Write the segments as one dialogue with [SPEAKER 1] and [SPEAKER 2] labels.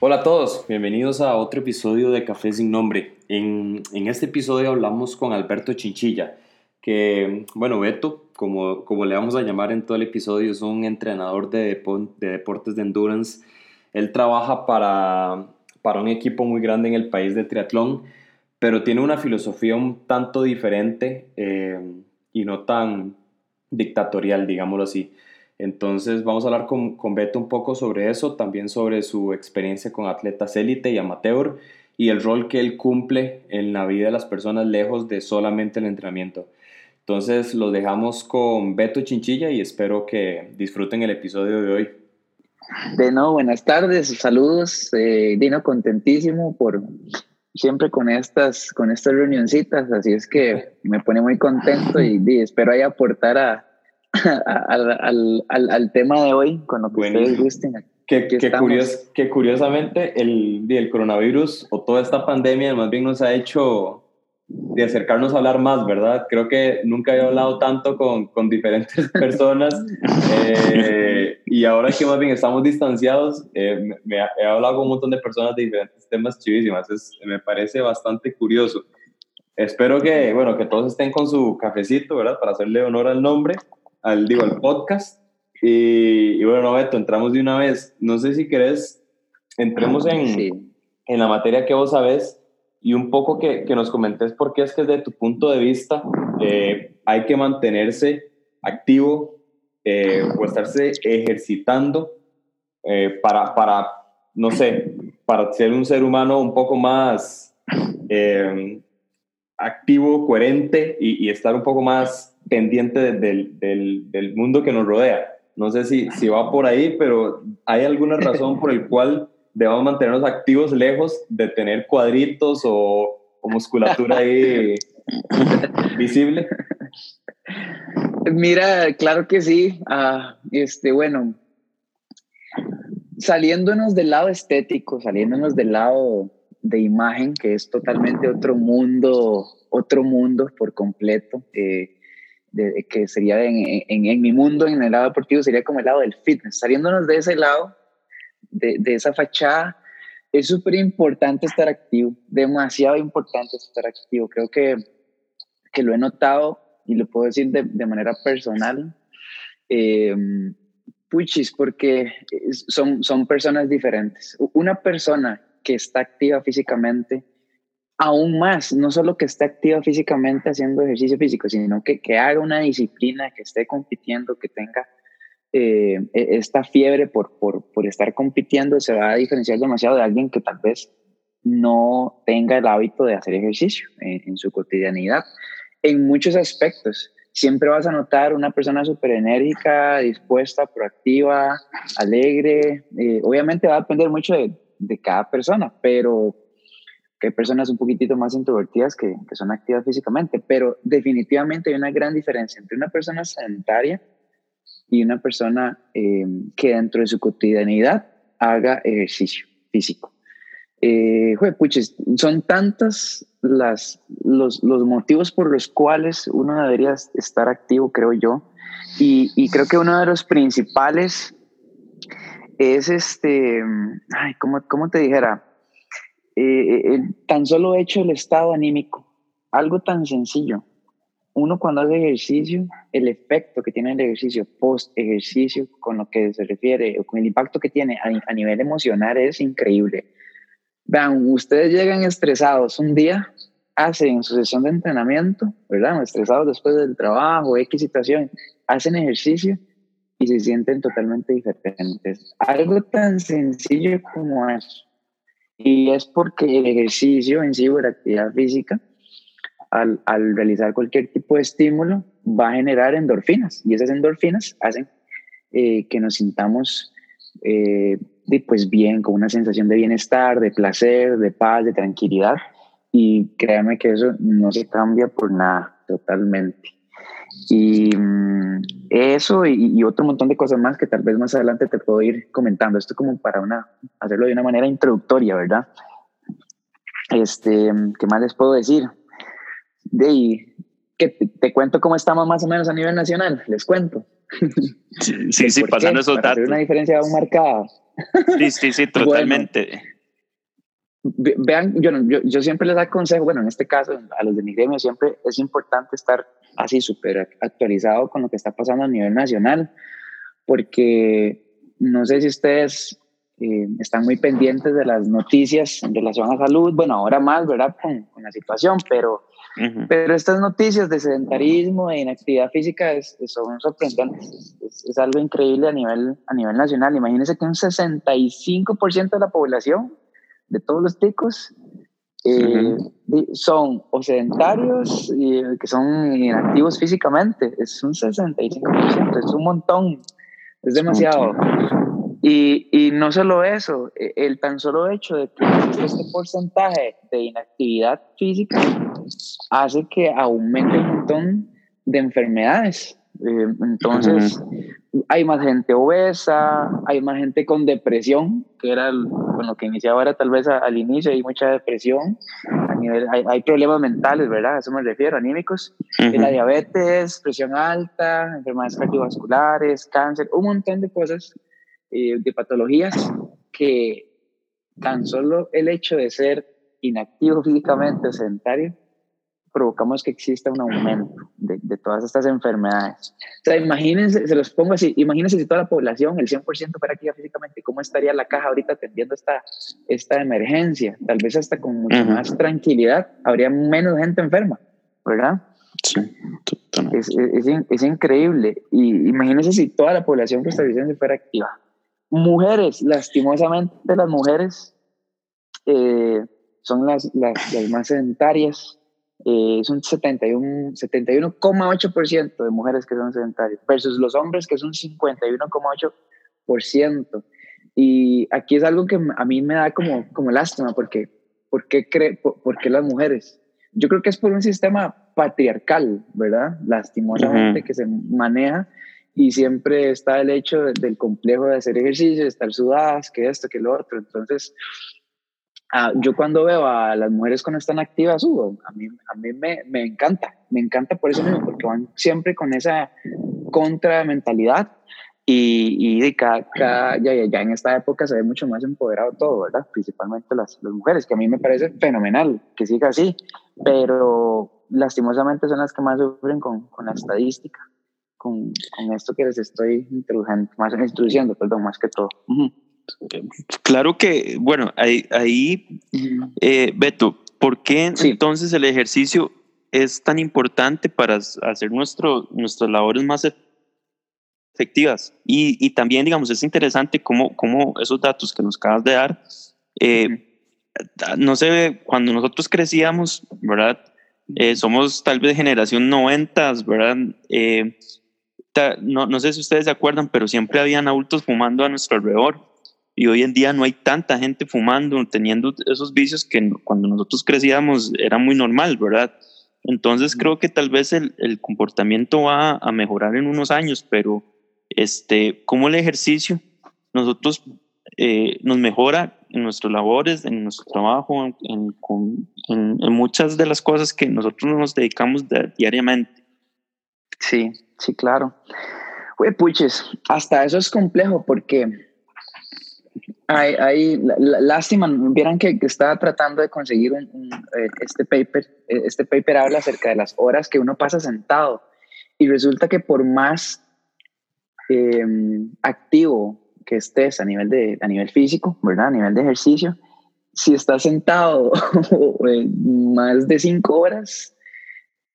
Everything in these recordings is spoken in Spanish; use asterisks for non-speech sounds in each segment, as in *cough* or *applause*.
[SPEAKER 1] Hola a todos, bienvenidos a otro episodio de Café sin Nombre. En, en este episodio hablamos con Alberto Chinchilla, que, bueno, Beto, como, como le vamos a llamar en todo el episodio, es un entrenador de, de deportes de endurance. Él trabaja para, para un equipo muy grande en el país de triatlón, pero tiene una filosofía un tanto diferente eh, y no tan dictatorial, digámoslo así. Entonces vamos a hablar con, con, Beto un poco sobre eso, también sobre su experiencia con atletas élite y amateur y el rol que él cumple en la vida de las personas lejos de solamente el entrenamiento. Entonces los dejamos con Beto Chinchilla y espero que disfruten el episodio de hoy.
[SPEAKER 2] De nuevo, buenas tardes, saludos, eh, Dino, contentísimo por siempre con estas, con estas reunioncitas, así es que me pone muy contento y, y espero ahí aportar a, al, al, al, tema de hoy con lo que ustedes gusten.
[SPEAKER 1] Que, que, curios, que, curiosamente el, el coronavirus o toda esta pandemia más bien nos ha hecho de acercarnos a hablar más, ¿verdad? Creo que nunca había hablado tanto con, con diferentes *laughs* personas eh, y ahora que más bien estamos distanciados, eh, me, he hablado con un montón de personas de diferentes temas chivísimas, es, me parece bastante curioso. Espero que, bueno, que todos estén con su cafecito, ¿verdad? Para hacerle honor al nombre al, digo, al podcast. Y, bueno, Beto, entramos de una vez. No sé si querés, entremos en, en la materia que vos sabés y un poco que, que nos comentes por qué es que desde tu punto de vista eh, hay que mantenerse activo eh, o estarse ejercitando eh, para, para, no sé, para ser un ser humano un poco más activo, coherente y, y estar un poco más pendiente del, del, del, mundo que nos rodea. No sé si, si va por ahí, pero ¿hay alguna razón por el cual debamos mantenernos activos lejos de tener cuadritos o, o musculatura ahí *laughs* visible?
[SPEAKER 2] Mira, claro que sí. Ah, este, bueno, saliéndonos del lado estético, saliéndonos del lado de imagen, que es totalmente otro mundo, otro mundo por completo. Eh, de, que sería en, en, en, mi mundo, en el lado deportivo, sería como el lado del fitness. Saliéndonos de ese lado, de, de esa fachada, es súper importante estar activo, demasiado importante estar activo. Creo que, que lo he notado y lo puedo decir de, de manera personal. Eh, puchis, porque son, son personas diferentes. Una persona que está activa físicamente, aún más, no solo que esté activa físicamente haciendo ejercicio físico, sino que, que haga una disciplina, que esté compitiendo, que tenga eh, e, esta fiebre por, por, por, estar compitiendo, se va a diferenciar demasiado de alguien que tal vez no tenga el hábito de hacer ejercicio en, en su cotidianidad. En muchos aspectos, siempre vas a notar una persona súper enérgica, dispuesta, proactiva, alegre. Eh, obviamente va a depender mucho de, de cada persona, pero que hay personas un poquitito más introvertidas que, que, son activas físicamente, pero definitivamente hay una gran diferencia entre una persona sedentaria y una persona eh, que dentro de su cotidianidad haga ejercicio físico. Eh, puches, son tantas las, los, los, motivos por los cuales uno debería estar activo, creo yo, y, y creo que uno de los principales es este, ay, ¿cómo, cómo te dijera? Eh, el tan solo hecho el estado anímico, algo tan sencillo. Uno cuando hace ejercicio, el efecto que tiene el ejercicio post ejercicio, con lo que se refiere, o con el impacto que tiene a, a nivel emocional es increíble. Vean, ustedes llegan estresados un día, hacen su sesión de entrenamiento, ¿verdad? Estresados después del trabajo, X situación, hacen ejercicio y se sienten totalmente diferentes. Algo tan sencillo como eso y es porque el ejercicio en sí o la actividad física, al, al, realizar cualquier tipo de estímulo, va a generar endorfinas. Y esas endorfinas hacen eh, que nos sintamos eh, pues bien, con una sensación de bienestar, de placer, de paz, de tranquilidad. Y créanme que eso no se cambia por nada, totalmente. Y mm, eso y, y, otro montón de cosas más que tal vez más adelante te puedo ir comentando. Esto como para una, hacerlo de una manera introductoria, ¿verdad? Este, ¿qué más les puedo decir? De que te, te, cuento cómo estamos más o menos a nivel nacional, les cuento.
[SPEAKER 3] Sí, sí, *laughs* sí pasando esos datos.
[SPEAKER 2] una diferencia aún marcada.
[SPEAKER 3] Sí, sí, sí, *laughs* totalmente.
[SPEAKER 2] Vean, yo, yo, yo, siempre les aconsejo, bueno, en este caso, a los de mi gremio, siempre es importante estar así súper actualizado con lo que está pasando a nivel nacional, porque no sé si ustedes eh, están muy pendientes de las noticias en relación a salud, bueno, ahora más, ¿verdad? Con, con la situación, pero, pero estas noticias de sedentarismo e inactividad física es, son sorprendentes, es, algo increíble a nivel, a nivel nacional. Imagínense que un 65% de la población, de todos los ticos, eh, son o sedentarios y que son inactivos físicamente. Es un 65%, es un montón, es demasiado. Y, y, no solo eso, e, el tan solo hecho de que este porcentaje de inactividad física hace que aumente un montón de enfermedades. Eh, entonces, hay más gente obesa, hay más gente con depresión, que era con lo que iniciaba ahora tal vez al inicio, hay mucha depresión, a nivel, hay, hay, problemas mentales, ¿verdad? A eso me refiero, anímicos, la diabetes, presión alta, enfermedades cardiovasculares, cáncer, un montón de cosas eh, de patologías que tan solo el hecho de ser inactivo físicamente sedentario provocamos que exista un aumento de, de, todas estas enfermedades. O sea, imagínense, se los pongo así, imagínense si toda la población, el 100% fuera activa físicamente, ¿cómo estaría la caja ahorita atendiendo esta, esta emergencia? Tal vez hasta con mucha más tranquilidad, habría menos gente enferma, ¿verdad?
[SPEAKER 3] Sí,
[SPEAKER 2] es, es, es, increíble. Y imagínense si toda la población costarricense fuera activa. Mujeres, lastimosamente las mujeres eh, son las, las, las, más sedentarias. Eh, es un 71,8% 71 de mujeres que son sedentarias versus los hombres que son 51,8%. Y aquí es algo que a mí me da como, como lástima porque ¿por qué, cree, por, qué las mujeres? Yo creo que es por un sistema patriarcal, ¿verdad? Lastimosamente que se maneja y siempre está el hecho del complejo de hacer ejercicio, de estar sudadas, que esto, que lo otro. Entonces, ah, yo cuando veo a las mujeres cuando están activas, uh, a mí, a mí me, me, encanta, me encanta por eso mismo, porque van siempre con esa contra mentalidad y, y cada, ya, ya, en esta época se ve mucho más empoderado todo, ¿verdad? Principalmente las, las mujeres, que a mí me parece fenomenal que siga así, pero lastimosamente son las que más sufren con, con la estadística con, con esto que les estoy introduciendo, más, introduciendo, perdón, más que todo.
[SPEAKER 3] Claro que, bueno, ahí, ahí eh, Beto, ¿por qué entonces el ejercicio es tan importante para hacer nuestro, nuestras labores más efectivas? Y, y, también, digamos, es interesante cómo, cómo esos datos que nos acabas de dar, eh, no se ve, cuando nosotros crecíamos, ¿verdad? Eh, somos tal vez generación 90, ¿verdad? Eh, no, no sé si ustedes se acuerdan, pero siempre habían adultos fumando a nuestro alrededor. Y hoy en día no hay tanta gente fumando, teniendo esos vicios que cuando nosotros crecíamos era muy normal, ¿verdad? Entonces creo que tal vez el, el comportamiento va a mejorar en unos años, pero este, como el ejercicio nosotros eh, nos mejora en nuestras labores, en nuestro trabajo, en, en, en, muchas de las cosas que nosotros nos dedicamos diariamente.
[SPEAKER 2] Sí, Sí, claro. Oye, puches, hasta eso es complejo porque hay lástima, vieran que, estaba tratando de conseguir un, eh, este paper, eh, este paper habla acerca de las horas que uno pasa sentado y resulta que por más em, activo que estés a nivel, de, a nivel físico, ¿verdad? A nivel de ejercicio, si estás sentado *laughs* más de cinco horas,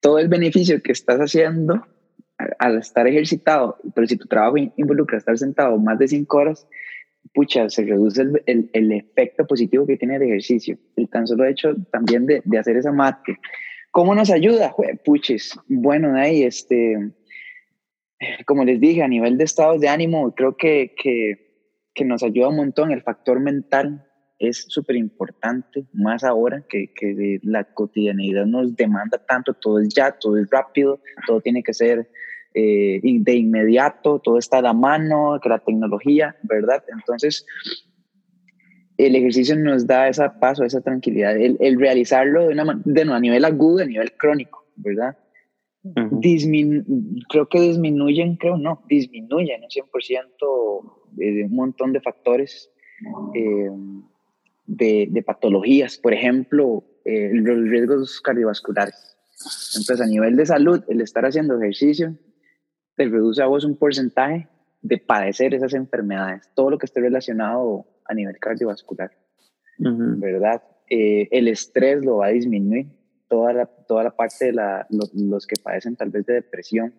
[SPEAKER 2] todo el beneficio que estás haciendo al estar ejercitado, pero si tu trabajo involucra estar sentado más de cinco horas, pucha, se reduce el, el, efecto positivo que tiene el ejercicio. El tan solo hecho también de, de hacer esa mate. ¿Cómo nos ayuda? puches, bueno, ahí, este, como les dije, a nivel de estados de ánimo, creo que, que, que nos ayuda un montón el factor mental es súper importante, más ahora que, que, la cotidianidad nos demanda tanto, todo es ya, todo es rápido, todo tiene que ser eh, de inmediato, todo está a la mano, que la tecnología, ¿verdad? Entonces, el ejercicio nos da ese paso, esa tranquilidad, el, el realizarlo de, una, de a nivel agudo, a nivel crónico, ¿verdad? creo que disminuyen, creo no, disminuyen un 100% de un montón de factores eh, de, patologías, por ejemplo, eh, los riesgos cardiovasculares. Entonces, a nivel de salud, el estar haciendo ejercicio te reduce a vos un porcentaje de padecer esas enfermedades, todo lo que esté relacionado a nivel cardiovascular, ¿verdad? Eh, el estrés lo va a disminuir, toda la, toda la parte de la, los que padecen tal vez de depresión,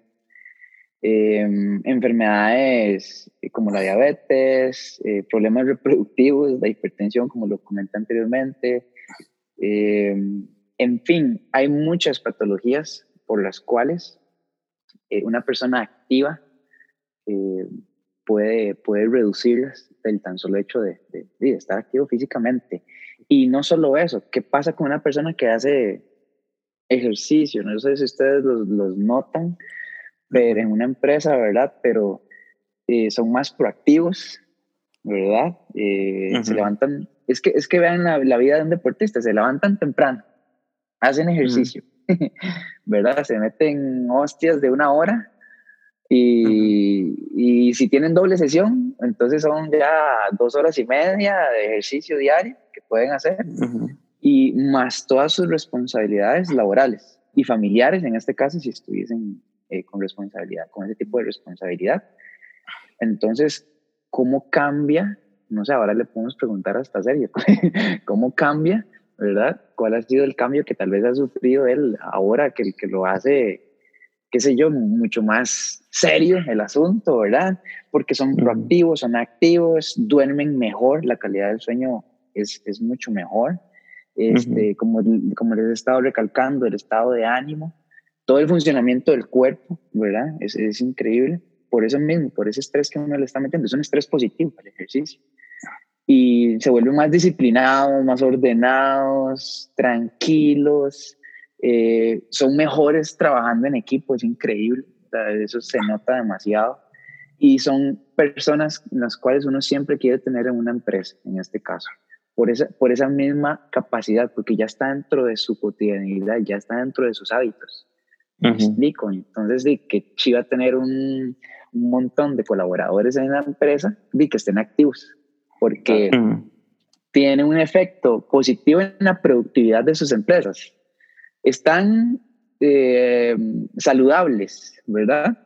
[SPEAKER 2] em, enfermedades como la diabetes, eh, problemas reproductivos, la hipertensión, como lo comenté anteriormente. En fin, hay muchas patologías por las cuales eh, una persona activa puede, puede reducirlas del tan solo hecho de, de, estar activo físicamente. Y no solo eso, ¿qué pasa con una persona que hace ejercicio? No sé si ustedes los, los notan, pero en una empresa, ¿verdad? Pero eh, son más proactivos, ¿verdad? Eh, se levantan, es que, es que vean la, la, vida de un deportista, se levantan temprano, hacen ejercicio, *laughs* ¿verdad? Se meten hostias de una hora y, y, si tienen doble sesión, entonces son ya dos horas y media de ejercicio diario que pueden hacer y más todas sus responsabilidades laborales y familiares, en este caso, si estuviesen eh, con responsabilidad, con ese tipo de responsabilidad. Entonces, ¿cómo cambia? No sé, ahora le podemos preguntar a esta serie, *laughs* ¿cómo cambia, verdad? ¿Cuál ha sido el cambio que tal vez ha sufrido él ahora que, que lo hace qué sé yo, mucho más serio el asunto, ¿verdad? Porque son proactivos, son activos, duermen mejor, la calidad del sueño es, es mucho mejor. Este, como, como les he estado recalcando, el estado de ánimo, todo el funcionamiento del cuerpo, ¿verdad? Es, es increíble. Por eso mismo, por ese estrés que uno le está metiendo, es un estrés positivo el ejercicio. Y se vuelven más disciplinados, más ordenados, tranquilos, eh, son mejores trabajando en equipo, es increíble, eso se nota demasiado. Y son personas las cuales uno siempre quiere tener en una empresa, en este caso, por esa, por esa misma capacidad, porque ya está dentro de su cotidianidad, ya está dentro de sus hábitos. ¿Me explico? Entonces, de que chiva tener un, un, montón de colaboradores en la empresa, de que estén activos, porque tiene un efecto positivo en la productividad de sus empresas. Están eh, saludables, ¿verdad?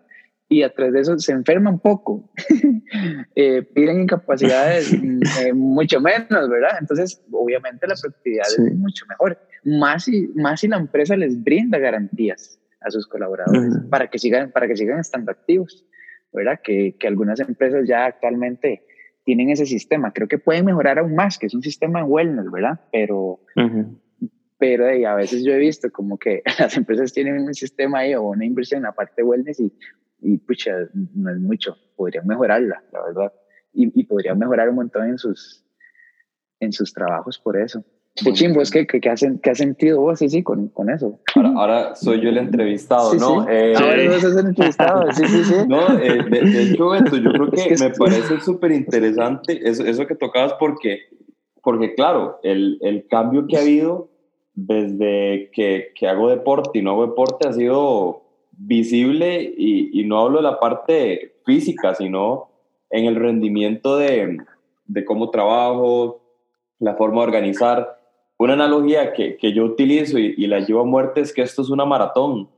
[SPEAKER 2] Y a través de eso se enferman poco, *laughs* eh, piden incapacidades *laughs* eh, mucho menos, ¿verdad? Entonces, obviamente la productividad es mucho mejor, más si, más si la empresa les brinda garantías a sus colaboradores para, que sigan, para que sigan estando activos, ¿verdad? Que, que algunas empresas ya actualmente tienen ese sistema. Creo que pueden mejorar aún más, que es un sistema de wellness, ¿verdad? Pero, pero a veces yo he visto como que *laughs* las empresas tienen un sistema ahí o una inversión en la parte de wellness y, y pucha, no es mucho, podrían mejorarla, la verdad, y, y podrían mejorar un montón en sus, en sus trabajos por eso. Qué chimbo, es que, que, que, has, que has sentido vos, sí, sí, con, con eso.
[SPEAKER 1] Ahora, ahora, soy yo el entrevistado, ¿no?
[SPEAKER 2] Sí. Eh, ahora vos sos el entrevistado, sí, sí, sí.
[SPEAKER 1] No, eh, de, hecho, esto, yo creo *laughs* que, me parece súper interesante *laughs* eso, eso que tocabas porque, porque claro, el, el cambio que ha habido desde que, que, hago deporte y no hago deporte ha sido visible y, y, no hablo de la parte física, sino en el rendimiento de, de cómo trabajo, la forma de organizar. Una analogía que, que yo utilizo y, y, la llevo a muerte es que esto es una maratón.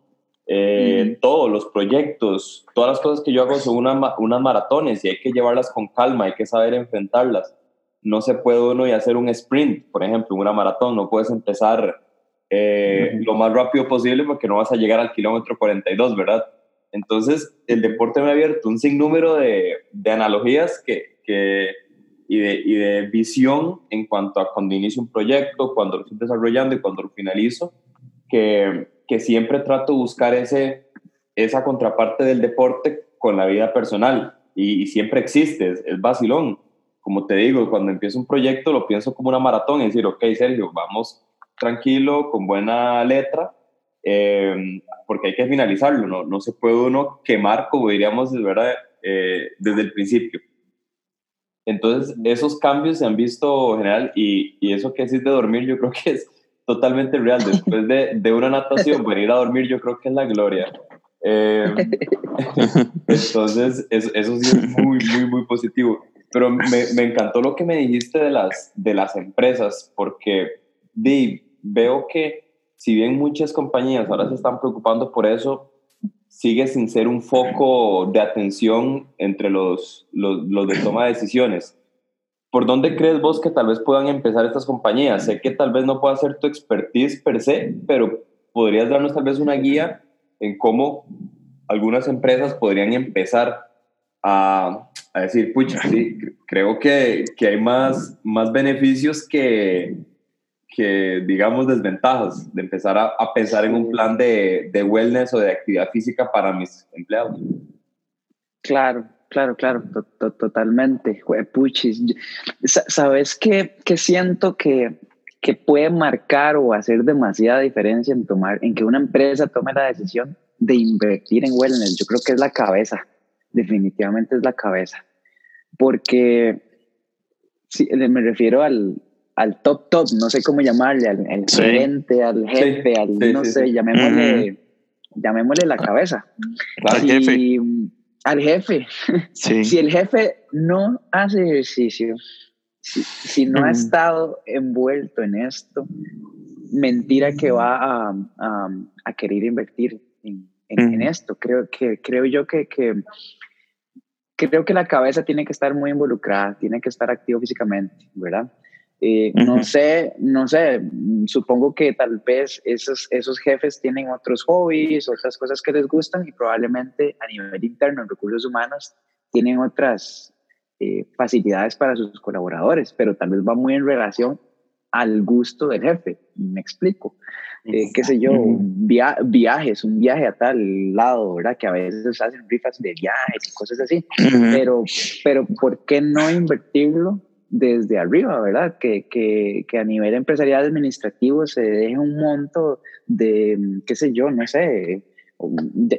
[SPEAKER 1] Eh, Todos los proyectos, todas las cosas que yo hago son una, unas maratones y hay que llevarlas con calma, hay que saber enfrentarlas no se puede uno y hacer un sprint, por ejemplo, una maratón, no puedes empezar eh, lo más rápido posible porque no vas a llegar al kilómetro 42, ¿verdad? Entonces, el deporte me ha abierto un sinnúmero de, de analogías que, que, y, de, y, de, visión en cuanto a cuando inicio un proyecto, cuando lo estoy desarrollando y cuando lo finalizo, que, que siempre trato de buscar ese, esa contraparte del deporte con la vida personal y, y siempre existe, es, es vacilón como te digo, cuando empiezo un proyecto lo pienso como una maratón, es decir, ok, Sergio, vamos tranquilo, con buena letra, eh, porque hay que finalizarlo, ¿no? no se puede uno quemar, como diríamos, ¿verdad? Eh, desde el principio. Entonces, esos cambios se han visto general y, y eso que decís de dormir, yo creo *laughs* que es totalmente real. Después de, de una natación, venir a dormir, yo creo que es la gloria. Eh, *laughs* entonces, eso, eso sí es muy, muy, muy positivo. pero me, me, encantó lo que me dijiste de las, de las empresas, porque di, veo que si bien muchas compañías ahora se están preocupando por eso, sigue sin ser un foco de atención entre los, los, de toma de decisiones. ¿Por dónde crees vos que tal vez puedan empezar estas compañías? Sé que tal vez no pueda ser tu expertise per se, pero podrías darnos tal vez una guía en cómo algunas empresas podrían empezar a, a decir, pucha, sí, creo que, que, hay más, más beneficios que, que, digamos, desventajas de empezar a, a pensar en un plan de, de, wellness o de actividad física para mis empleados.
[SPEAKER 2] Claro, claro, claro, totalmente. Puchis, ¿sabes qué, qué siento que, que puede marcar o hacer demasiada diferencia en tomar, en que una empresa tome la decisión de invertir en wellness? Yo creo que es la cabeza, definitivamente es la cabeza, porque si, me refiero al, al top top, no sé cómo llamarle, al, gerente, al jefe, al no sé, llamémosle, llamémosle la cabeza.
[SPEAKER 3] Al jefe.
[SPEAKER 2] Al jefe. *laughs* si el jefe no hace ejercicio, si, no ha estado envuelto en esto, mentira que va a, a, querer invertir en, en, esto. Creo, que, creo yo que, que creo que la cabeza tiene que estar muy involucrada, tiene que estar activo físicamente, ¿verdad? Eh, no sé, no sé, supongo que tal vez esos, esos jefes tienen otros hobbies, otras cosas que les gustan y probablemente a nivel interno en recursos humanos tienen otras eh, facilidades para sus colaboradores, pero tal vez va muy en relación al gusto del jefe, me explico. Eh, qué sé yo, viajes, un viaje a tal lado, ¿verdad? Que a veces hacen rifas de viajes y cosas así, pero, pero ¿por qué no invertirlo desde arriba, ¿verdad? Que, que, que, a nivel empresarial administrativo se deje un monto de, qué sé yo, no sé,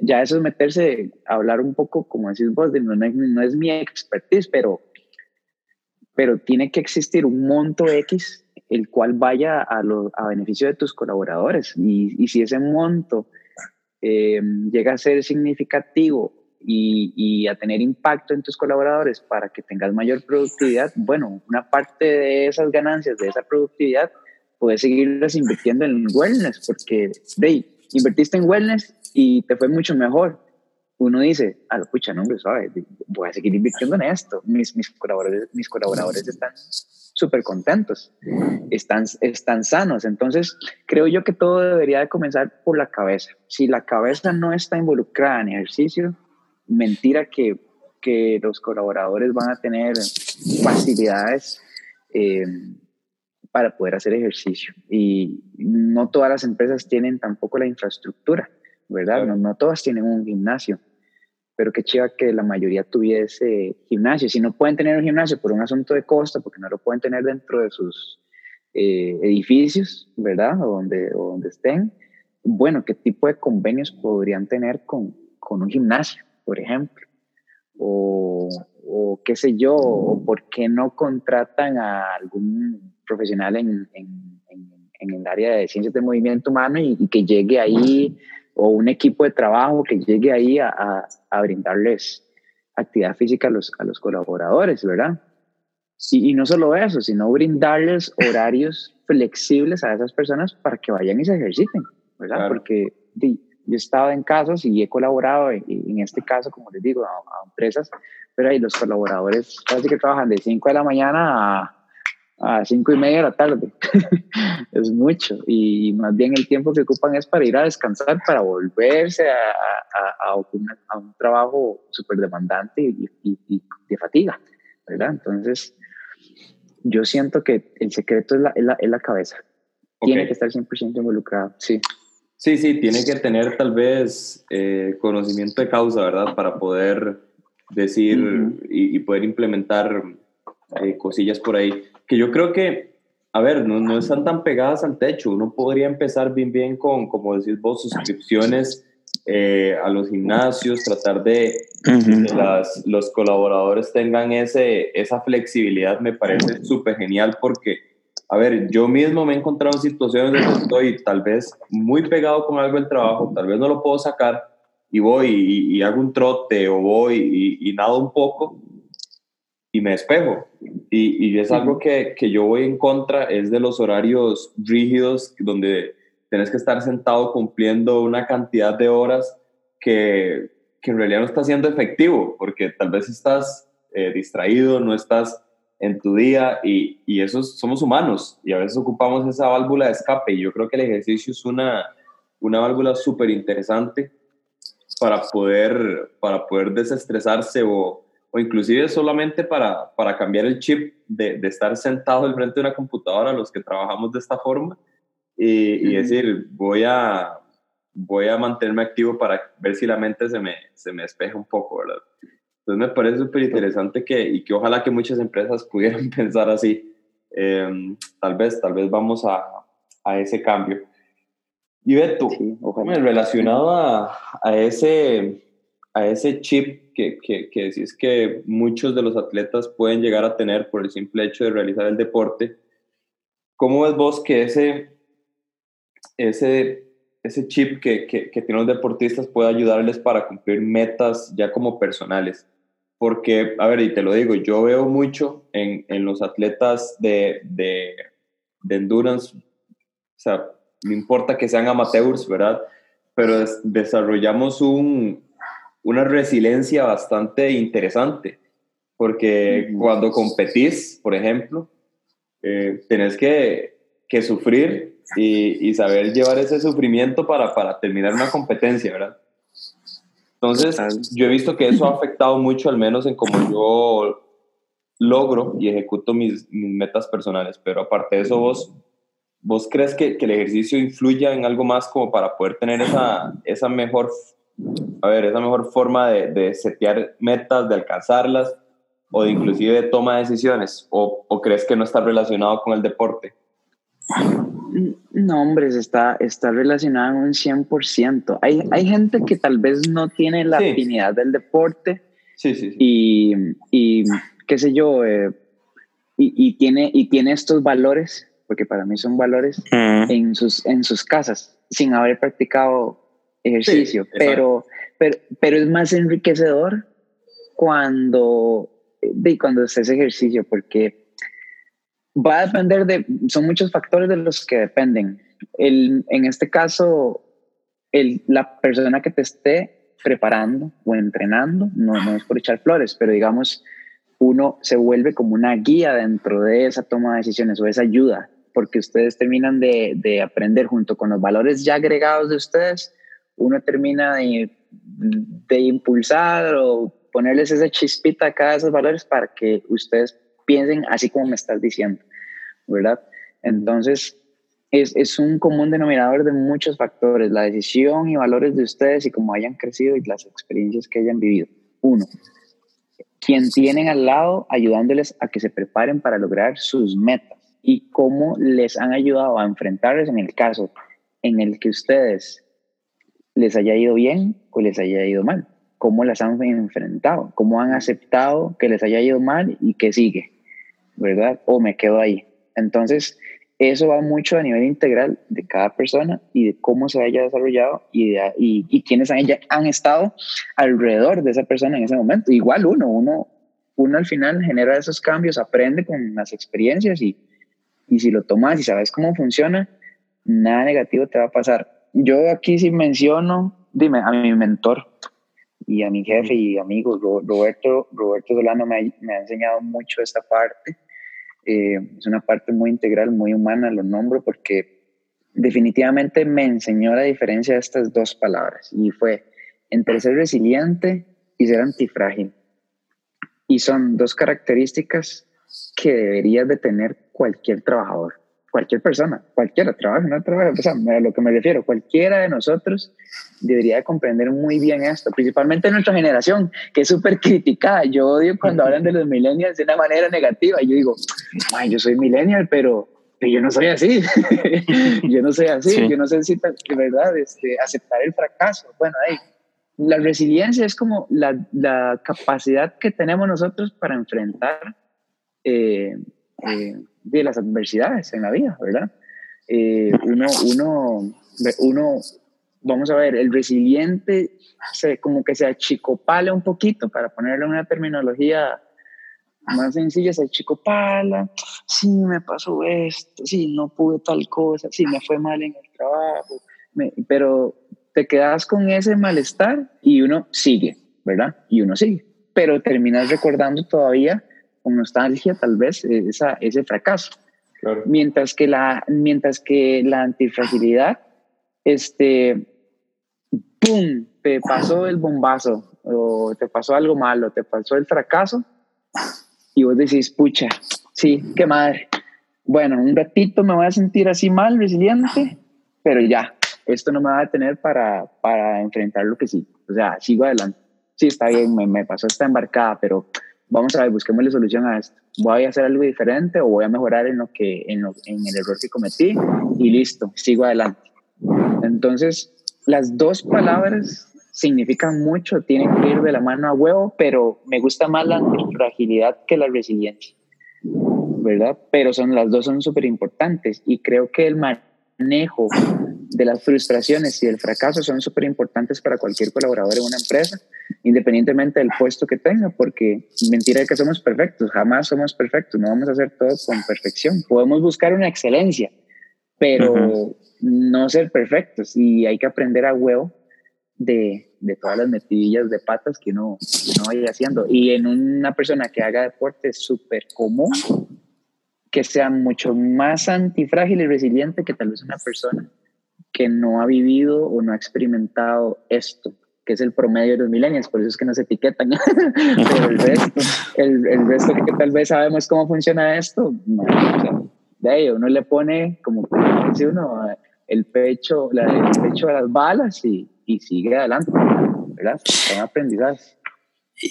[SPEAKER 2] ya eso es meterse a hablar un poco, como decís vos, de, no, no, es mi expertise, pero, pero tiene que existir un monto X el cual vaya a, lo, a beneficio de tus colaboradores. Y, y si ese monto eh, llega a ser significativo y, a tener impacto en tus colaboradores para que tengas mayor productividad, bueno, una parte de esas ganancias, de esa productividad, puedes seguirlas invirtiendo en wellness, porque de, invertiste en wellness y te fue mucho mejor. Uno dice, a lo pucha, no, suave, voy a seguir invirtiendo en esto. Mis, mis, colaboradores, mis colaboradores están súper contentos, están, están sanos. Entonces, creo yo que todo debería de comenzar por la cabeza. Si la cabeza no está involucrada en ejercicio, mentira que, que los colaboradores van a tener facilidades eh, para poder hacer ejercicio. Y no todas las empresas tienen tampoco la infraestructura, ¿verdad? No, no todas tienen un gimnasio, pero qué chiva que la mayoría tuviese gimnasio. Si no pueden tener un gimnasio por un asunto de costo, porque no lo pueden tener dentro de sus eh, edificios, ¿verdad? O donde, o donde estén, bueno, ¿qué tipo de convenios podrían tener con, con un gimnasio? Por ejemplo, o, o qué sé yo, o por qué no contratan a algún profesional en, en, en, el área de ciencias del movimiento humano y, que llegue ahí, o un equipo de trabajo que llegue ahí a, a, brindarles actividad física a los, a los colaboradores, ¿verdad? Y, y, no solo eso, sino brindarles horarios flexibles a esas personas para que vayan y se ejerciten, ¿verdad? Porque yo he estado en casos y he colaborado en, este caso, como les digo, a, empresas, pero ahí los colaboradores casi que trabajan de 5 de la mañana a, a 5 y media de la tarde. *laughs* es mucho. Y más bien el tiempo que ocupan es para ir a descansar, para volverse a, a, a un, trabajo súper demandante y, y, de fatiga, ¿verdad? Entonces, yo siento que el secreto es la, es la, es la cabeza. Tiene que estar 100% involucrado, sí.
[SPEAKER 1] Sí, sí, tiene que tener tal vez eh, conocimiento de causa, ¿verdad? Para poder decir y, poder implementar eh, cosillas por ahí. Que yo creo que, a ver, no, no, están tan pegadas al techo. Uno podría empezar bien, bien con, como decís vos, suscripciones eh, a los gimnasios, tratar de que las, los colaboradores tengan ese, esa flexibilidad. Me parece súper genial porque a ver, yo mismo me he encontrado en situaciones donde estoy tal vez muy pegado con algo del trabajo, tal vez no lo puedo sacar y voy y, hago un trote o voy y, nado un poco y me despejo. Y, y es algo que, que, yo voy en contra, es de los horarios rígidos donde tienes que estar sentado cumpliendo una cantidad de horas que, que en realidad no está siendo efectivo, porque tal vez estás eh, distraído, no estás en tu día y, y eso somos humanos y a veces ocupamos esa válvula de escape y yo creo que el ejercicio es una, una válvula súper interesante para poder, para poder desestresarse o, o inclusive solamente para, para cambiar el chip de, de, estar sentado al frente de una computadora, los que trabajamos de esta forma, y, y decir, voy a, voy a mantenerme activo para ver si la mente se me, se me despeja un poco, ¿verdad? Entonces me parece súper interesante que, y que ojalá que muchas empresas *laughs* pudieran pensar así. Em, tal vez, tal vez vamos a, a ese cambio. Y Beto, sí, relacionado a, a, ese, a ese chip que, que, que decís que muchos de los atletas pueden llegar a tener por el simple hecho de realizar el deporte, ¿cómo ves vos que ese, ese, ese chip que, que, que tienen los deportistas puede ayudarles para cumplir metas ya como personales? Porque, a ver, y te lo digo, yo veo mucho en, en los atletas de, de, de endurance, o sea, no importa que sean amateurs, ¿verdad? Pero desarrollamos un, una resiliencia bastante interesante, porque cuando competís, por ejemplo, eh, tenés que, que sufrir y, y, saber llevar ese sufrimiento para, para terminar una competencia, ¿verdad? Entonces, yo he visto que eso ha afectado mucho, al menos en cómo yo logro y ejecuto mis, mis metas personales, pero aparte de eso, vos ¿Vos crees que, que, el ejercicio influya en algo más como para poder tener esa, esa mejor, a ver, esa mejor forma de, de setear metas, de alcanzarlas o de inclusive de toma de decisiones? ¿O, ¿O, crees que no está relacionado con el deporte?
[SPEAKER 2] No, hombre, está, está relacionado en un 100%. Hay, hay gente que tal vez no tiene la sí. afinidad del deporte
[SPEAKER 1] sí, sí, sí.
[SPEAKER 2] Y, y, qué sé yo, eh, y, y, tiene, y tiene estos valores porque para mí son valores, mm. en, sus, en sus casas, sin haber practicado ejercicio. Sí, pero, pero, pero es más enriquecedor cuando, de, cuando haces ejercicio, porque va a depender de, son muchos factores de los que dependen. El, en este caso, el, la persona que te esté preparando o entrenando, no, no es por echar flores, pero digamos, uno se vuelve como una guía dentro de esa toma de decisiones o esa ayuda porque ustedes terminan de, de, aprender junto con los valores ya agregados de ustedes, uno termina de, de impulsar o ponerles esa chispita a cada de esos valores para que ustedes piensen así como me estás diciendo, ¿verdad? Entonces, es, es, un común denominador de muchos factores, la decisión y valores de ustedes y cómo hayan crecido y las experiencias que hayan vivido. Uno, quien tienen al lado ayudándoles a que se preparen para lograr sus metas y cómo les han ayudado a enfrentarles en el caso en el que ustedes les haya ido bien o les haya ido mal. Cómo las han enfrentado, cómo han aceptado que les haya ido mal y que sigue, ¿verdad? O me quedo ahí. Entonces, eso va mucho a nivel integral de cada persona y de cómo se haya desarrollado y, de, y, y quienes han, han estado alrededor de esa persona en ese momento. Igual uno, uno, uno al final genera esos cambios, aprende con las experiencias y, y si lo tomas y sabes cómo funciona, nada negativo te va a pasar. Yo aquí sí menciono, dime, a mi mentor y a mi jefe y amigo Roberto, Roberto Solano me me ha enseñado mucho esta parte. Eh, es una parte muy integral, muy humana, lo nombro porque definitivamente me enseñó la diferencia de estas dos palabras y fue entre ser resiliente y ser antifrágil. Y son dos características que deberías de tener cualquier trabajador, cualquier persona, cualquiera, trabaja no trabaja, o sea, a lo que me refiero, cualquiera de nosotros debería de comprender muy bien esto, principalmente nuestra generación, que es súper criticada. Yo odio cuando hablan de los millennials de una manera negativa. Yo digo, ay, yo soy millennial, pero, pero yo no soy así. *laughs* yo no soy así. Sí. Yo no sé si de verdad este, aceptar el fracaso. Bueno, ahí. La resiliencia es como la, la capacidad que tenemos nosotros para enfrentar eh, eh, de las adversidades en la vida, ¿verdad? Eh, uno, uno, uno, vamos a ver, el resiliente se, como que se achicopala un poquito, para ponerle una terminología más sencillas, el chico pala, sí, me pasó esto, sí, no pude tal cosa, sí, me fue mal en el trabajo, pero te quedas con ese malestar y uno sigue, ¿verdad? Y uno sigue, pero terminas recordando todavía con nostalgia tal vez esa, ese fracaso. Mientras, que la, mientras que la antifragilidad, este, ¡pum!, te pasó el bombazo, o te pasó algo malo, te pasó el fracaso, y vos decís, pucha, sí, qué madre. Bueno, un ratito me voy a sentir así mal, resiliente, pero ya, esto no me va a detener para, para enfrentar lo que sí. O sea, sigo adelante. Sí, está bien, me, me pasó esta embarcada, pero vamos a ver, busquemos la solución a esto. Voy a hacer algo diferente o voy a mejorar en, lo que, en, en el error que cometí y listo, sigo adelante. Entonces, las dos palabras significan mucho, tienen que ir de la mano a huevo, pero me gusta más la fragilidad que la resiliencia, ¿verdad? Pero son, las dos son súper importantes y creo que el manejo de las frustraciones y el fracaso son súper importantes para cualquier colaborador en una empresa, independientemente del puesto que tenga, porque mentira que somos perfectos, jamás somos perfectos, no vamos a hacer todo con perfección. Podemos buscar una excelencia, pero no ser perfectos y hay que aprender a huevo de, de todas las metidillas de patas que uno, no vaya haciendo. Y en una persona que haga deporte es súper común que sea mucho más antifrágil y resiliente que tal vez una persona que no ha vivido o no ha experimentado esto, que es el promedio de los millennials, por eso es que nos etiquetan. *laughs* Pero el *laughs* resto, el, el, resto que tal vez sabemos cómo funciona esto, no. de ahí uno le pone, como dice uno, el pecho, la, el pecho a las balas y, y sigue adelante, ¿verdad? Son aprendizajes.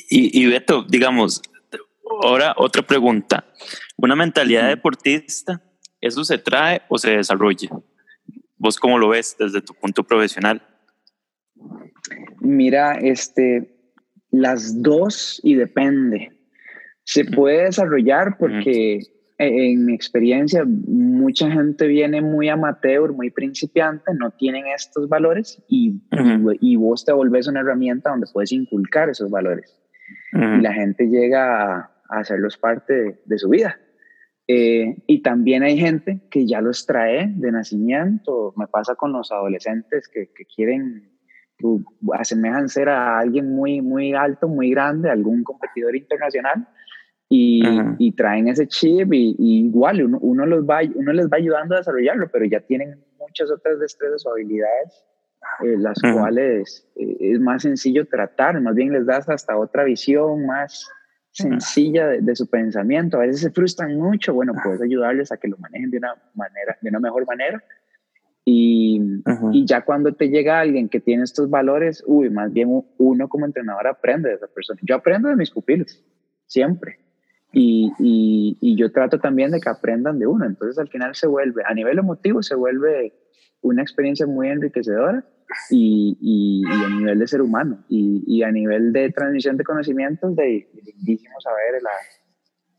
[SPEAKER 3] Y, y Beto, digamos, ahora otra pregunta. Una mentalidad deportista, ¿eso se trae o se desarrolla? ¿Vos cómo lo ves desde tu punto profesional?
[SPEAKER 2] Mira, este, las dos y depende. Se puede desarrollar porque en mi experiencia mucha gente viene muy amateur, muy principiante, no tienen estos valores y, y, vos te volvés una herramienta donde puedes inculcar esos valores. Y la gente llega a, hacerlos parte de su vida. Eh, y también hay gente que ya los trae de nacimiento. Me pasa con los adolescentes que, que quieren, asemejan ser a alguien muy, muy alto, muy grande, algún competidor internacional. Y, y traen ese chip y, igual uno, uno, los va, uno les va ayudando a desarrollarlo, pero ya tienen muchas otras destrezas o habilidades eh, las cuales eh, es más sencillo tratar, más bien les das hasta otra visión más, sencilla de, su pensamiento. A veces se frustran mucho, bueno, puedes ayudarles a que lo manejen de una manera, de una mejor manera. Y, y, ya cuando te llega alguien que tiene estos valores, uy, más bien uno como entrenador aprende de esa persona. Yo aprendo de mis pupilos, siempre. Y, y, y, yo trato también de que aprendan de uno. Entonces al final se vuelve, a nivel emotivo, se vuelve una experiencia muy enriquecedora y, a nivel de ser humano y, y, a nivel de transmisión de conocimientos, de, lindísimo saber la,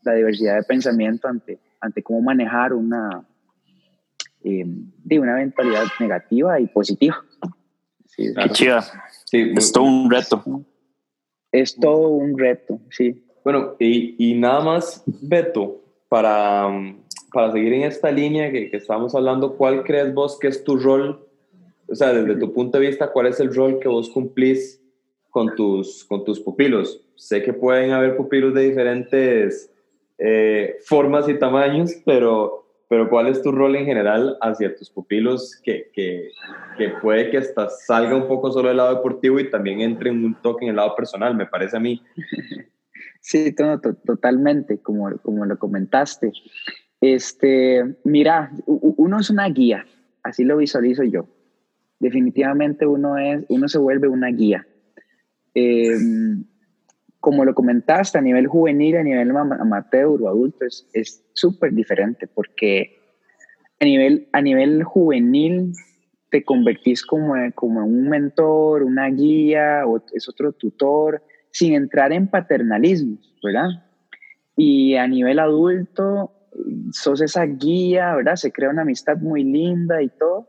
[SPEAKER 2] la, diversidad de pensamiento ante, ante cómo manejar una, eh, de una eventualidad negativa y positiva.
[SPEAKER 3] Sí, Sí, es todo un reto.
[SPEAKER 2] Es todo un reto, sí.
[SPEAKER 1] Bueno, y, y nada más, Beto, para, para seguir en esta línea que, que estamos hablando, ¿cuál crees vos que es tu rol o sea, desde tu punto de vista, ¿cuál es el rol que vos cumplís con tus, con tus pupilos? Sé que pueden haber pupilos de diferentes eh, formas y tamaños, pero, pero ¿cuál es tu rol en general hacia tus pupilos que, que, que puede que hasta salga un poco solo del lado deportivo y también entre en un toque en el lado personal, me parece a mí? *laughs*
[SPEAKER 2] Sí, totalmente, como, como lo comentaste. Este, mira, uno es una guía, así lo visualizo yo definitivamente uno, es, uno se vuelve una guía. Em, como lo comentaste, a nivel juvenil, a nivel amateur o adulto, es súper diferente porque a nivel, a nivel juvenil te convertís como, como un mentor, una guía, o es otro tutor, sin entrar en paternalismo, ¿verdad? Y a nivel adulto, sos esa guía, ¿verdad? Se crea una amistad muy linda y todo,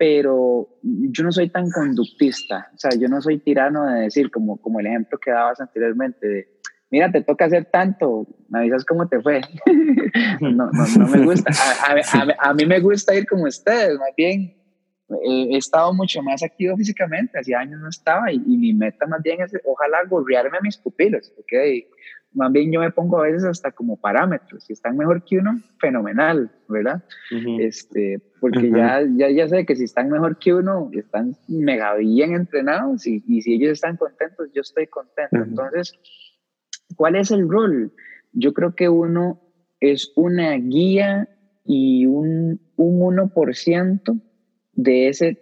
[SPEAKER 2] pero yo no soy tan conductista, o sea, yo no soy tirano de decir, como, como el ejemplo que dabas anteriormente, de mira, te toca hacer tanto, me avisas cómo te fue. *laughs* no, no, no, me gusta. A, mí me gusta ir como ustedes, más bien he estado mucho más activo físicamente, hacía años no estaba y, mi meta más bien es ojalá gorrearme a mis pupilos, porque más bien yo me pongo a veces hasta como parámetros, si están mejor que uno, fenomenal, ¿verdad? este, porque ya, ya, ya sé que si están mejor que uno, están mega bien entrenados y, y si ellos están contentos, yo estoy contento. Entonces, ¿cuál es el rol? Yo creo que uno es una guía y un, un 1% de ese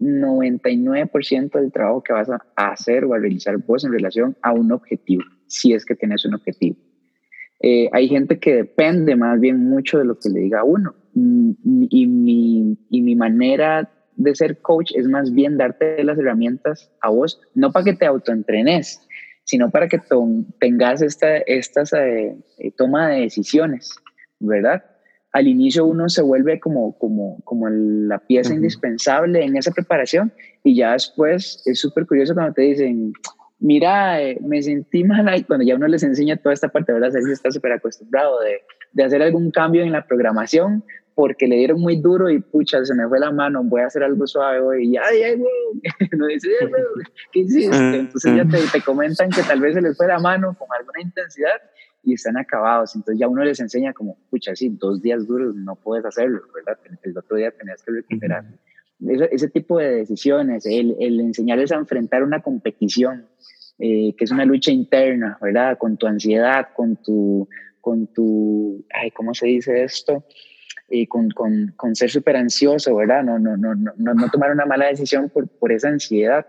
[SPEAKER 2] 99% del trabajo que vas a hacer o a realizar vos en relación a un objetivo, si es que tienes un objetivo. Eh, hay gente que depende más bien mucho de lo que le diga a uno. Mm, y mi, y mi manera de ser coach es más bien darte las herramientas a vos, no para que te autoentrenes, sino para que tengas esta estas, eh, eh, toma de decisiones, ¿verdad? Al inicio uno se vuelve como, como, como la pieza indispensable en esa preparación y ya después es súper curioso cuando te dicen, mira, eh, me sentí mal ahí, cuando ya uno les enseña toda esta parte, ¿verdad? Sergio está súper acostumbrado de, de, hacer algún cambio en la programación porque le dieron muy duro y pucha, se me fue la mano, voy a hacer algo suave hoy y ya, ya, no *laughs* dice, ¿qué hiciste? Entonces ya te, te comentan que tal vez se les fue la mano con alguna intensidad y están acabados. Entonces ya uno les enseña como, pucha, sí, dos días duros no puedes hacerlo, ¿verdad? El otro día tenías que recuperar. ese, tipo de decisiones, el, el, enseñarles a enfrentar una competición, eh, que es una lucha interna, ¿verdad? Con tu ansiedad, con tu, con tu, ay, ¿cómo se dice esto? Y con, con, con, ser súper ansioso, ¿verdad? No, no, no, no, no tomar una mala decisión por, por esa ansiedad.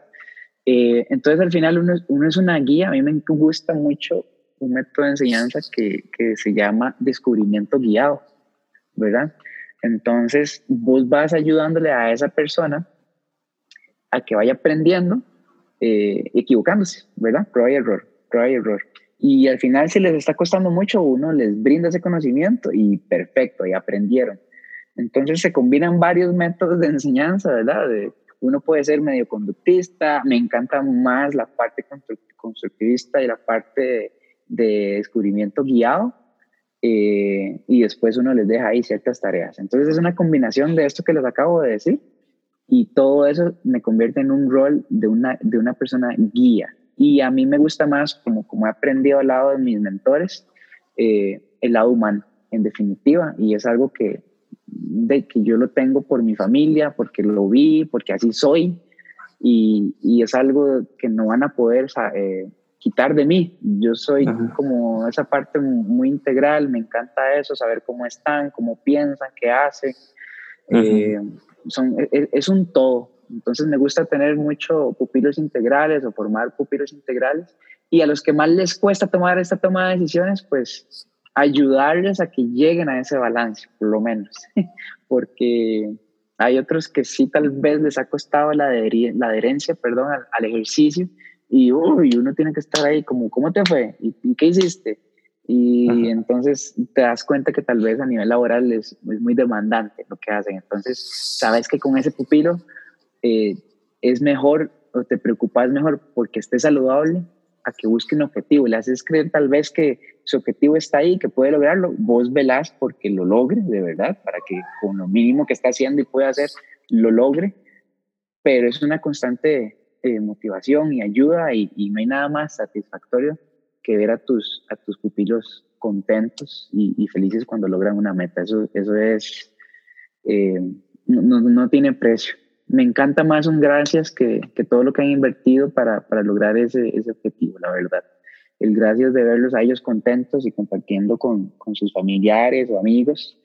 [SPEAKER 2] Eh, entonces al final uno, uno es una guía, a mí me gusta mucho un método de enseñanza que, que se llama descubrimiento guiado, ¿verdad? Entonces, vos vas ayudándole a esa persona a que vaya aprendiendo, eh, equivocándose, ¿verdad? Prueba y error, prueba y error. Y al final, si les está costando mucho, uno les brinda ese conocimiento y perfecto, y aprendieron. Entonces, se combinan varios métodos de enseñanza, ¿verdad? uno puede ser medio conductista, me encanta más la parte constructivista y la parte de descubrimiento guiado eh, y después uno les deja ahí ciertas tareas. Entonces es una combinación de esto que les acabo de decir y todo eso me convierte en un rol de una, de una persona guía. Y a mí me gusta más, como, como he aprendido al lado de mis mentores, eh, el lado humano, en definitiva, y es algo que, de, que yo lo tengo por mi familia, porque lo vi, porque así soy, y, y es algo que no van a poder eh, quitar de mí. Yo soy como esa parte muy integral, me encanta eso, saber cómo están, cómo piensan, qué hacen. Eh, son, es, e, es, un todo. Entonces me gusta tener mucho pupilos integrales o formar pupilos integrales. Y a los que más les cuesta tomar esta toma de decisiones, pues ayudarles a que lleguen a ese balance, por lo menos. *laughs* Porque hay otros que sí tal vez les ha costado la, la adherencia perdón, al ejercicio y uno tiene que estar ahí como, ¿cómo te fue? ¿Y, qué hiciste? Y entonces te das cuenta que tal vez a nivel laboral es, es, muy demandante lo que hacen. Entonces, sabes que con ese pupilo eh, es mejor o te preocupas mejor porque esté saludable a que busque un objetivo. Le haces creer tal vez que su objetivo está ahí, que puede lograrlo. Vos velás porque lo logre, de verdad, para que con lo mínimo que está haciendo y puede hacer, lo logre. Pero es una constante eh, motivación y ayuda y, no hay nada más satisfactorio que ver a tus, a tus pupilos contentos y, felices cuando logran una meta. Eso, eso es, eh, no, no, tiene precio. Me encanta más un gracias que, que todo lo que han invertido para, para lograr ese, ese, objetivo, la verdad. El gracias de verlos a ellos contentos y compartiendo con, con sus familiares o amigos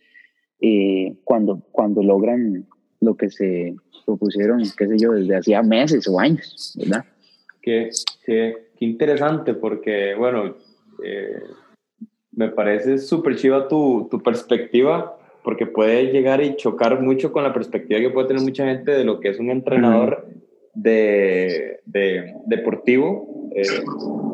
[SPEAKER 2] eh, cuando, cuando logran lo que se propusieron, qué sé yo, desde hacía meses o años, ¿verdad?
[SPEAKER 1] Qué, qué, qué interesante, porque, bueno, eh, me parece súper chiva tu, tu perspectiva, porque puede llegar y chocar mucho con la perspectiva que puede tener mucha gente de lo que es un entrenador de, de, deportivo, eh,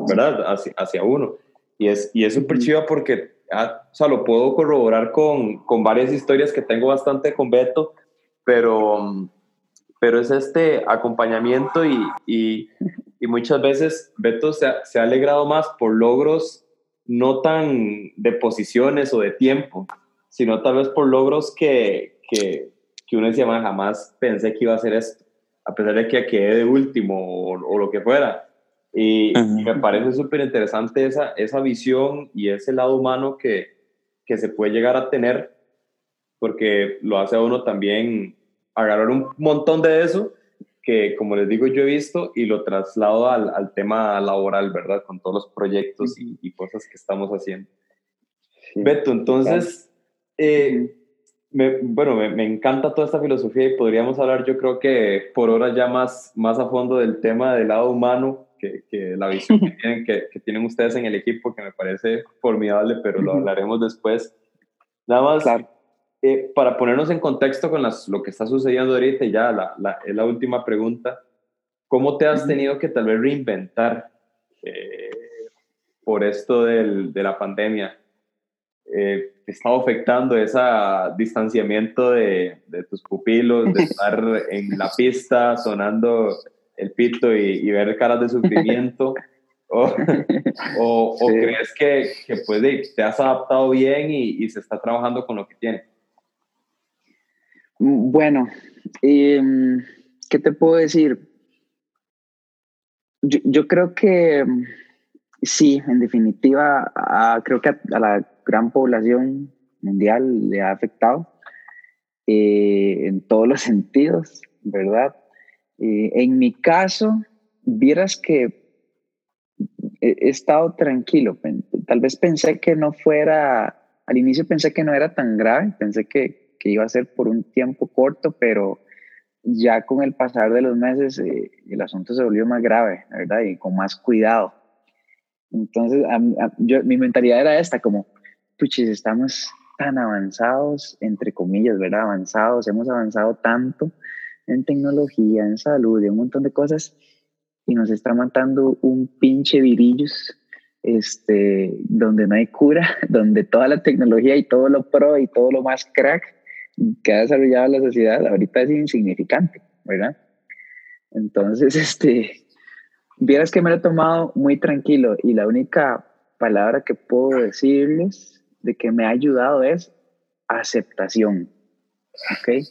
[SPEAKER 1] ¿verdad? Hacia, hacia, uno. Y es y es súper chiva porque, ah, o sea, lo puedo corroborar con, con varias historias que tengo bastante con Beto, pero, pero es este acompañamiento y, y, y muchas veces Beto se ha, se ha alegrado más por logros no tan de posiciones o de tiempo, sino tal vez por logros que, que, que uno decía, jamás pensé que iba a hacer esto, a pesar de que quedé de último o, lo que fuera. Y, me parece súper interesante esa, esa visión y ese lado humano que, que se puede llegar a tener, porque lo hace a uno también agarrar un montón de eso que, como les digo, yo he visto y lo traslado al, al tema laboral, ¿verdad? Con todos los proyectos y, cosas que estamos haciendo. Beto, entonces, eh, me, bueno, me, me, encanta toda esta filosofía y podríamos hablar, yo creo que por ahora ya más, más a fondo del tema del lado humano, que, que la visión que, *laughs* tienen, que, que, tienen ustedes en el equipo, que me parece formidable, pero lo hablaremos después. Nada más, claro. Eh, para ponernos en contexto con las, lo que está sucediendo ahorita, y ya la, la, es la última pregunta, ¿cómo te has tenido que tal vez reinventar eh, por esto del, de la pandemia? Eh, ¿Te está afectando ese distanciamiento de, de, tus pupilos, de *laughs* estar en la pista sonando el pito y, ver caras de sufrimiento? *laughs* ¿O, o, crees que, que pues, te has adaptado bien y, y se está trabajando con lo que tienes?
[SPEAKER 2] Bueno, em, ¿qué te puedo decir? Yo, creo que sí, en definitiva, creo que a, la gran población mundial le ha afectado eh, en todos los *laughs* sentidos, ¿verdad? Eh, en mi caso, vieras que he, estado tranquilo. Tal vez pensé que no fuera, al inicio pensé que no era tan grave, pensé que, que iba a ser por un tiempo corto, pero ya con el pasar de los meses eh, el asunto se volvió más grave, ¿verdad? Y con más cuidado. Entonces, yo, mi mentalidad era esta, como, puchis, estamos tan avanzados, entre comillas, ¿verdad? Avanzados, hemos avanzado tanto en tecnología, en salud, en un montón de cosas, y nos está matando un pinche virillos, este, donde no hay cura, *laughs* donde toda la tecnología y todo lo pro y todo lo más crack que ha desarrollado la sociedad ahorita es insignificante, ¿verdad? Entonces, *laughs* este, vieras que me lo he tomado muy tranquilo y la única palabra que puedo decirles de que me ha ayudado es aceptación, ¿ok?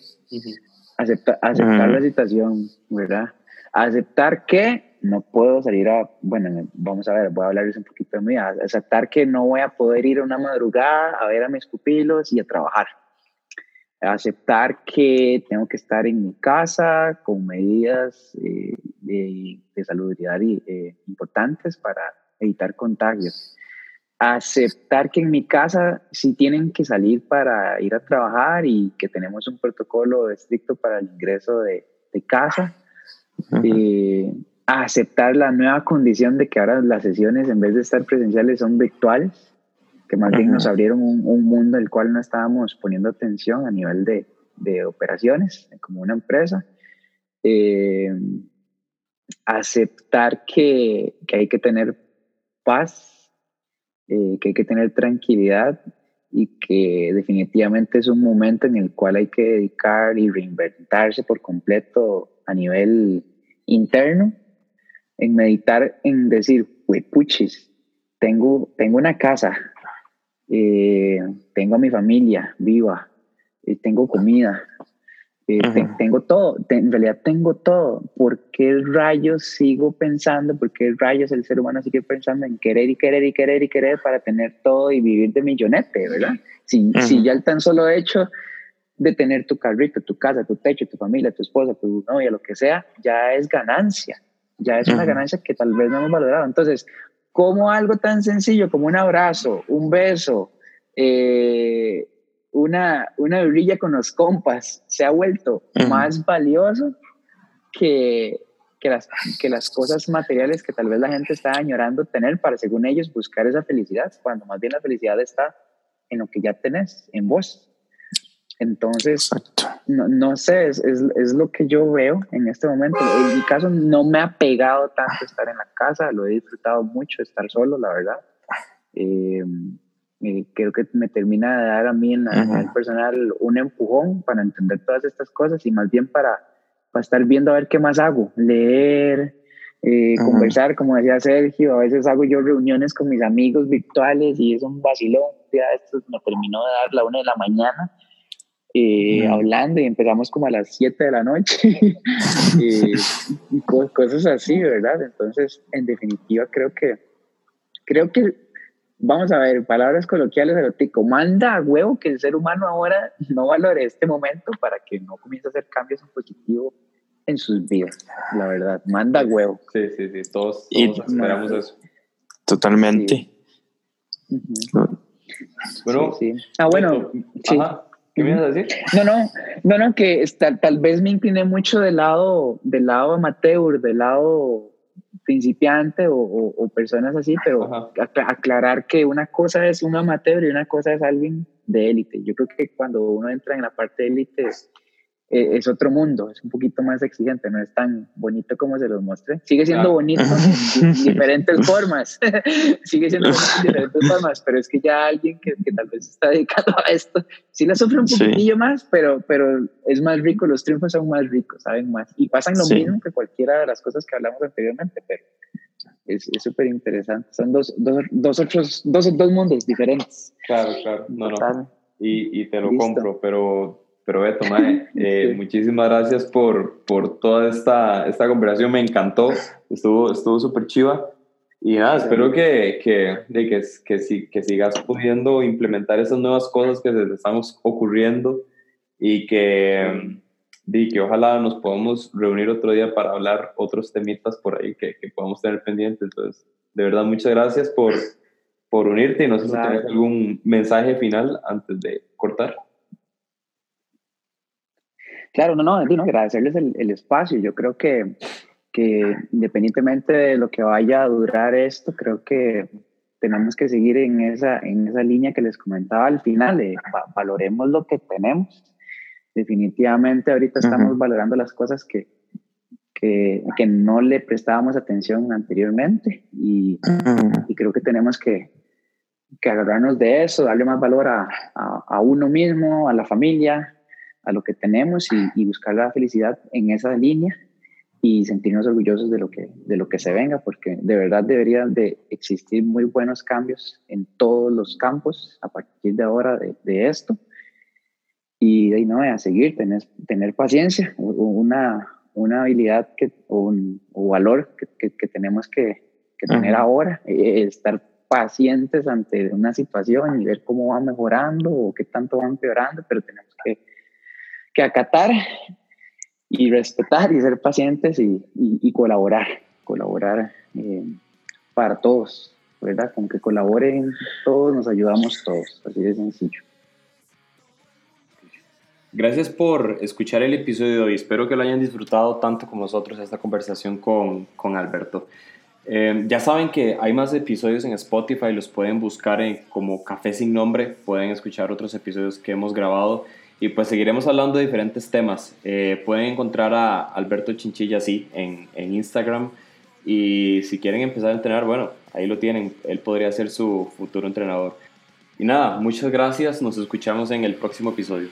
[SPEAKER 2] aceptar la situación, ¿verdad? Aceptar que no puedo salir a, bueno, vamos a ver, voy a hablarles un poquito de mí, aceptar que no voy a poder ir a una madrugada a ver a mis pupilos y a trabajar, aceptar que tengo que estar en mi casa con medidas eh, de, de, salubridad eh, importantes para evitar contagios. Aceptar que en mi casa sí tienen que salir para ir a trabajar y que tenemos un protocolo estricto para el ingreso de, de casa. Eh, aceptar la nueva condición de que ahora las sesiones en vez de estar presenciales son virtuales que más bien nos abrieron un, mundo el cual no estábamos poniendo atención a nivel de, de operaciones, como una empresa. Eh, aceptar que, que, hay que tener paz, eh, que hay que tener tranquilidad y que definitivamente es un momento en el cual hay que dedicar y reinventarse por completo a nivel interno, en meditar, en decir, puchis, tengo, tengo una casa, eh, tengo a mi familia viva, eh, tengo comida, eh, tengo todo, en realidad tengo todo. ¿Por qué rayos sigo pensando? ¿Por qué rayos el ser humano sigue pensando en querer y querer y querer y querer para tener todo y vivir de millonete, verdad? Si, si ya el tan solo hecho de tener tu carrito, tu casa, tu techo, tu familia, tu esposa, tu novia, lo que sea, ya es ganancia, ya es una ganancia que tal vez no hemos valorado. Entonces, ¿Cómo algo tan sencillo como un abrazo, un beso, eh, una, una brilla con los compas se ha vuelto más valioso que, que, las, que las cosas materiales que tal vez la gente está añorando tener para, según ellos, buscar esa felicidad, cuando más bien la felicidad está en lo que ya tenés, en vos. Entonces, no, no, sé, es, es, es, lo que yo veo en este momento. En mi caso no me ha pegado tanto estar en la casa, lo he disfrutado mucho estar solo, la verdad. Eh, eh, creo que me termina de dar a mí en la personal un empujón para entender todas estas cosas y más bien para, para estar viendo a ver qué más hago, leer, eh, conversar, como decía Sergio, a veces hago yo reuniones con mis amigos virtuales y es un vacilón. Ya esto me terminó de dar la una de la mañana eh, hablando y empezamos como a las 7 de la noche *laughs* y cosas así, ¿verdad? Entonces, en definitiva, creo que, creo que, vamos a ver, palabras coloquiales erótico, manda a huevo que el ser humano ahora no valore este momento para que no comience a hacer cambios en positivo en sus vidas, la verdad, manda a huevo.
[SPEAKER 1] Sí, sí, sí, todos, esperamos eso.
[SPEAKER 3] Totalmente.
[SPEAKER 1] Bueno,
[SPEAKER 2] sí, Ah, bueno, sí.
[SPEAKER 1] ¿Qué me ibas a decir?
[SPEAKER 2] No, no, no, no, que tal vez me incliné mucho del lado, del lado amateur, del lado principiante o, personas así, pero aclarar que una cosa es un amateur y una cosa es alguien de élite. Yo creo que cuando uno entra en la parte de élite eh, es otro mundo, es un poquito más exigente, no es tan bonito como se los mostré. *laughs* *laughs* Sigue siendo bonito en diferentes formas, sigue siendo bonito en diferentes formas, pero es que ya alguien que, que, tal vez está dedicado a esto, sí la sufre un poquillo más, pero, pero es más rico, los triunfos son más ricos, saben más. Y pasan lo mismo que cualquiera de las cosas que hablamos anteriormente, pero es súper interesante. Son dos, dos, dos, otros, dos, dos mundos diferentes.
[SPEAKER 1] Claro, claro, no, no. Y, y te lo compro, pero pero Beto, *laughs* mae, eh, muchísimas gracias por, por toda esta, esta conversación, me encantó, estuvo estuvo súper chiva. Y nada, espero que, que, que, que, que, sigas pudiendo implementar esas nuevas cosas que se te están ocurriendo y que, y que ojalá nos podamos reunir otro día para hablar otros temitas por ahí que, que podamos tener pendientes. Entonces, de verdad, muchas gracias por, por unirte y no sé si tienes algún mensaje final antes de cortar.
[SPEAKER 2] Claro, no, no, no agradecerles el, el, espacio. Yo creo que, que independientemente de lo que vaya a durar esto, creo que tenemos que seguir en esa, en esa línea que les comentaba al final, de valoremos lo que tenemos. Definitivamente ahorita estamos valorando las cosas que, que, que, no le prestábamos atención anteriormente y, y creo que tenemos que, que, agarrarnos de eso, darle más valor a, a, a uno mismo, a la familia, a lo que tenemos y, buscar la felicidad en esa línea y sentirnos orgullosos de lo que de lo que se venga porque de verdad deberían de existir muy buenos cambios en todos los campos a partir de ahora de, esto. Y de ahí no a seguir tener tener paciencia una una habilidad que o un valor que, que, tenemos que, que tener ahora eh, estar pacientes ante una situación y ver cómo va mejorando o qué tanto va empeorando pero tenemos que que acatar y respetar y ser pacientes y, y, colaborar, colaborar eh, para todos, ¿verdad? Con que colaboren todos, nos ayudamos todos, así de sencillo.
[SPEAKER 1] Gracias por escuchar el episodio de hoy. Espero que lo hayan disfrutado tanto como nosotros esta conversación con, con Alberto. Eh, ya saben que hay más episodios en Spotify, los pueden buscar en, como Café sin Nombre, pueden escuchar otros episodios que hemos grabado y pues seguiremos hablando de diferentes temas. Eh, pueden encontrar a Alberto Chinchilla así en, en Instagram. Y si quieren empezar a entrenar, bueno, ahí lo tienen. Él podría ser su futuro entrenador. Y nada, muchas gracias. Nos escuchamos en el próximo episodio.